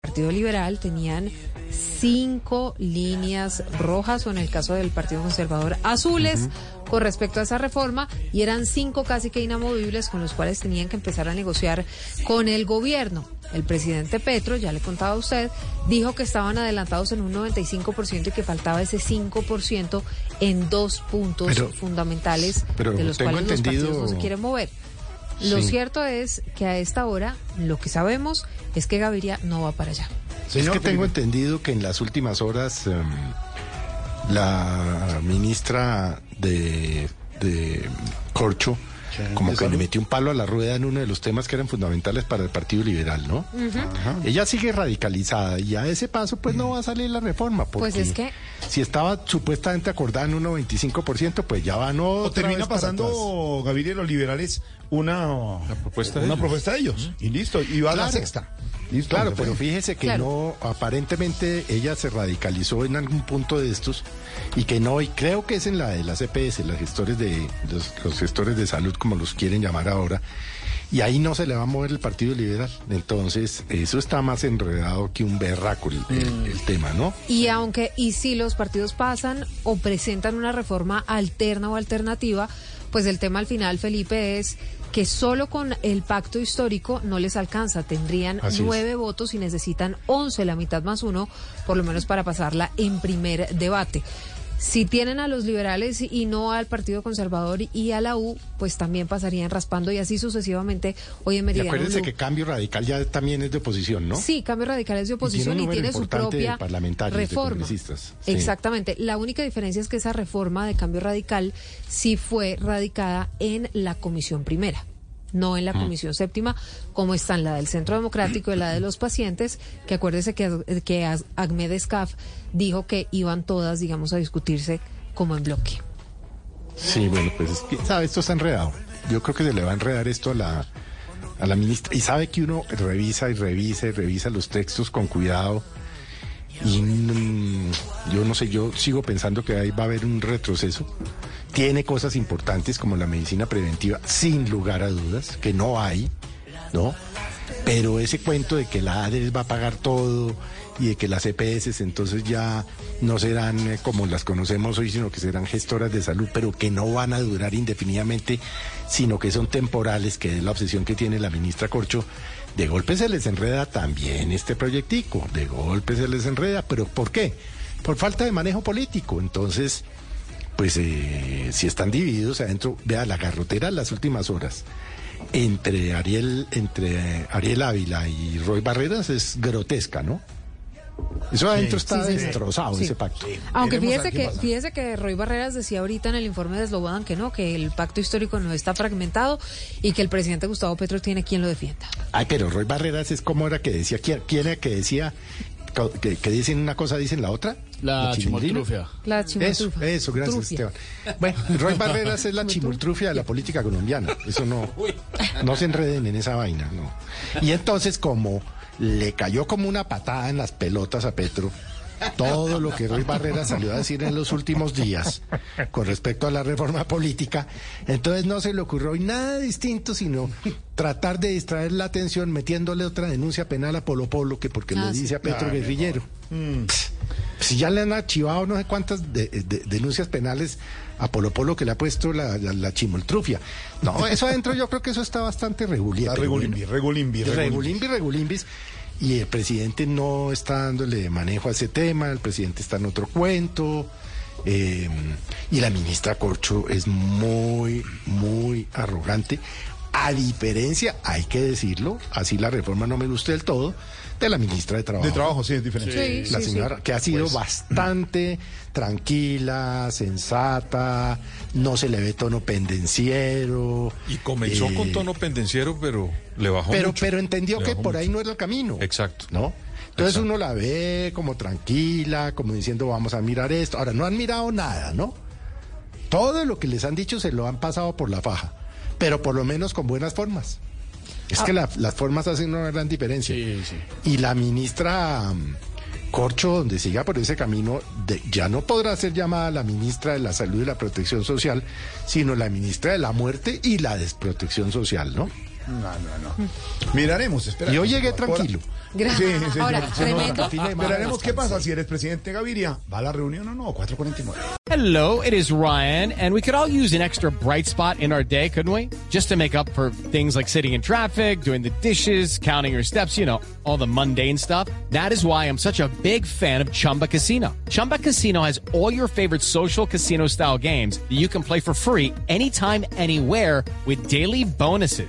Partido Liberal tenían cinco líneas rojas o en el caso del Partido Conservador azules con respecto a esa reforma y eran cinco casi que inamovibles con los cuales tenían que empezar a negociar con el gobierno. El presidente Petro, ya le contaba a usted, dijo que estaban adelantados en un 95% y que faltaba ese 5% en dos puntos Pero- fundamentales pero de los cuales los partidos no se quieren mover. Lo Sí. cierto es que a esta hora lo que sabemos es que Gaviria no va para allá. es que tengo entendido que en las últimas horas em, la ministra de, de Corcho como que le metió un palo a la rueda en uno de los temas que eran fundamentales para el Partido Liberal, ¿no? Ella sigue radicalizada y a ese paso pues no va a salir la reforma. Porque Pues es que- Si estaba supuestamente acordada en un 95%, pues ya van O otra termina pasando, Gaviria los liberales, una, propuesta de una ellos. propuesta de ellos. Y listo, y va a la sexta. Listo, Claro, pero fíjese que Claro. no, aparentemente ella se radicalizó en algún punto de estos y que no, y creo que es en la de las EPS, las gestores de, los, los gestores de salud, como los quieren llamar ahora, y ahí no se le va a mover el Partido Liberal. Entonces, eso está más enredado que un berraco el, el- el tema, ¿no? Y aunque, y si los partidos pasan o presentan una reforma alterna o alternativa, pues el tema al final, Felipe, es que solo con el pacto histórico no les alcanza. Tendrían Así es. nueve votos y necesitan once, la mitad más uno, por lo menos para pasarla en primer debate. Si tienen a los liberales y no al Partido Conservador y a la U, pues también pasarían raspando y así sucesivamente hoy en Y Meridiano acuérdense Blue. que Cambio Radical ya también es de oposición, ¿no? Sí, Cambio Radical es de oposición un y tiene su de propia parlamentarios, de reforma. sí. Exactamente. La única diferencia es que esa reforma de Cambio Radical sí fue radicada en la Comisión Primera. No en la Comisión Séptima, como están la del Centro Democrático y la de los pacientes, que acuérdese que, que Ahmed Escaf dijo que iban todas, digamos, a discutirse como en bloque. Sí, bueno, pues es que, ¿sabe? Esto está enredado. Yo creo que se le va a enredar esto a la, a la ministra. Y sabe que uno revisa y revisa y revisa los textos con cuidado. Y mm, yo no sé, yo sigo pensando que ahí va a haber un retroceso. Tiene cosas importantes como la medicina preventiva, sin lugar a dudas, que no hay, ¿no? Pero ese cuento de que la ADES va a pagar todo y de que las EPS entonces ya no serán eh, como las conocemos hoy, sino que serán gestoras de salud, pero que no van a durar indefinidamente, sino que son temporales, que es la obsesión que tiene la ministra Corcho. De golpe se les enreda también este proyectico, de golpe se les enreda, pero ¿por qué? Por falta de manejo político. Entonces, pues eh, si están divididos adentro, vea la garrotera en las últimas horas entre Ariel, entre Ariel Ávila y Roy Barreras es grotesca, ¿no? Eso adentro está sí, sí, sí. destrozado, Sí. ese pacto. Aunque fíjese que, pasa. fíjese que Roy Barreras decía ahorita en el informe de Slobodan que no, que el pacto histórico no está fragmentado y que el presidente Gustavo Petro tiene quien lo defienda. Ay, pero Roy Barreras es como era que decía, ¿quién, quién era que decía que, que dicen una cosa, dicen la otra? La. La Eso, chimoltrufa. eso, gracias Trufia. Esteban. Bueno, Roy Barreras es la chimultrufia de la política colombiana. Eso no, no se enreden en esa vaina, no. Y entonces como le cayó como una patada en las pelotas a Petro, todo lo que Roy Barreras salió a decir en los últimos días con respecto a la reforma política, entonces no se le ocurrió hoy nada distinto sino tratar de distraer la atención metiéndole otra denuncia penal a Polo Polo que porque Ah, le sí. dice a Petro guerrillero. Si ya le han archivado no sé cuántas de- de- denuncias penales a Polo Polo que le ha puesto la, la, la chimoltrufia. No, eso adentro yo creo que eso está bastante pero regulimbi, regulimbi, regulimbi. Regulimbi, regulimbis. Y el presidente no está dándole manejo a ese tema, el presidente está en otro cuento. eh, y la ministra Corcho es muy, muy arrogante. A diferencia, hay que decirlo, así la reforma no me gusta del todo, de la ministra de Trabajo. De trabajo, sí, es diferente. Sí, La sí, sí. señora que ha sido Pues. bastante tranquila, sensata, no se le ve tono pendenciero. Y comenzó eh, con tono pendenciero, pero le bajó pero, mucho. pero entendió que por mucho. ahí no era el camino. Exacto. ¿No? Entonces Exacto. uno la ve como tranquila, como diciendo vamos a mirar esto. Ahora, no han mirado nada, ¿no? Todo lo que les han dicho se lo han pasado por la faja, pero por lo menos con buenas formas. Es que la- las formas hacen una gran diferencia. Y la ministra mm, Corcho, donde siga por ese camino, de- ya no podrá ser llamada la ministra de la Salud y la Protección Social, sino la ministra de la Muerte y la desprotección social, ¿no? No, no, no. Miraremos, espera. Y hoy llegué tranquilo. Gra- Sí, sí, Ahora, sí, tremendo. Fin de semana Miraremos qué pasa si eres presidente Gaviria. ¿Va a la reunión o no? 449. Hello, it is Ryan, and we could all use an extra bright spot in our day, couldn't we? Just to make up for things like sitting in traffic, doing the dishes, counting your steps, you know, all the mundane stuff. That is why I'm such a big fan of Chumba Casino. Chumba Casino has all your favorite social casino style games that you can play for free anytime, anywhere with daily bonuses.